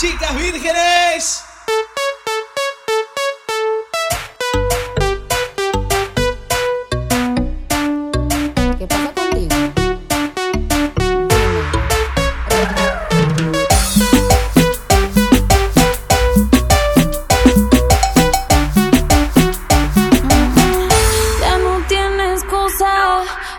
chicas vírgenes.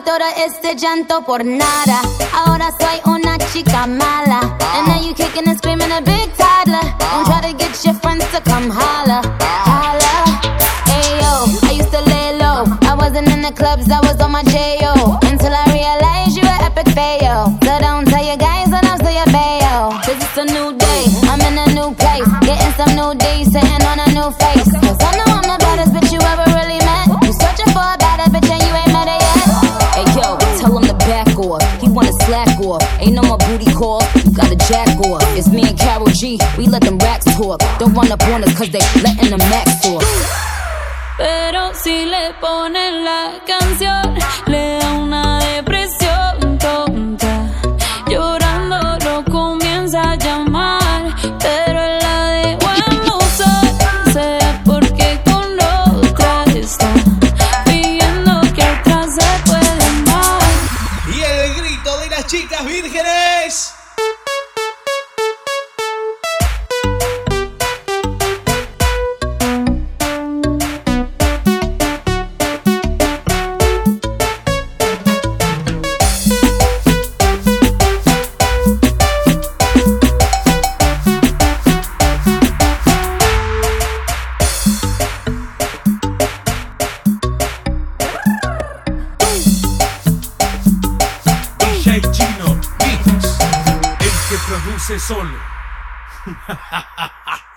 Hice todo este llanto por nada. Ahora soy una chica mala. And now you kicking and screaming a big toddler. Don't try to get your friends to come holla. Holla. Ayo, I used to lay low. I wasn't in the clubs, I was on my J.O. Until I realized you were epic fail. So don't tell your guys that I'm still your bayo. Cause it's a new day, I'm in a new place. Getting some new days, sitting on a new face. Slack off. Ain't no more booty call. You gotta jack off. It's me and Karol G. We let them racks talk. Don't run up on us cause they letting the max off. Pero si le ponen la canción, le da una chicas vírgenes. Produce solo.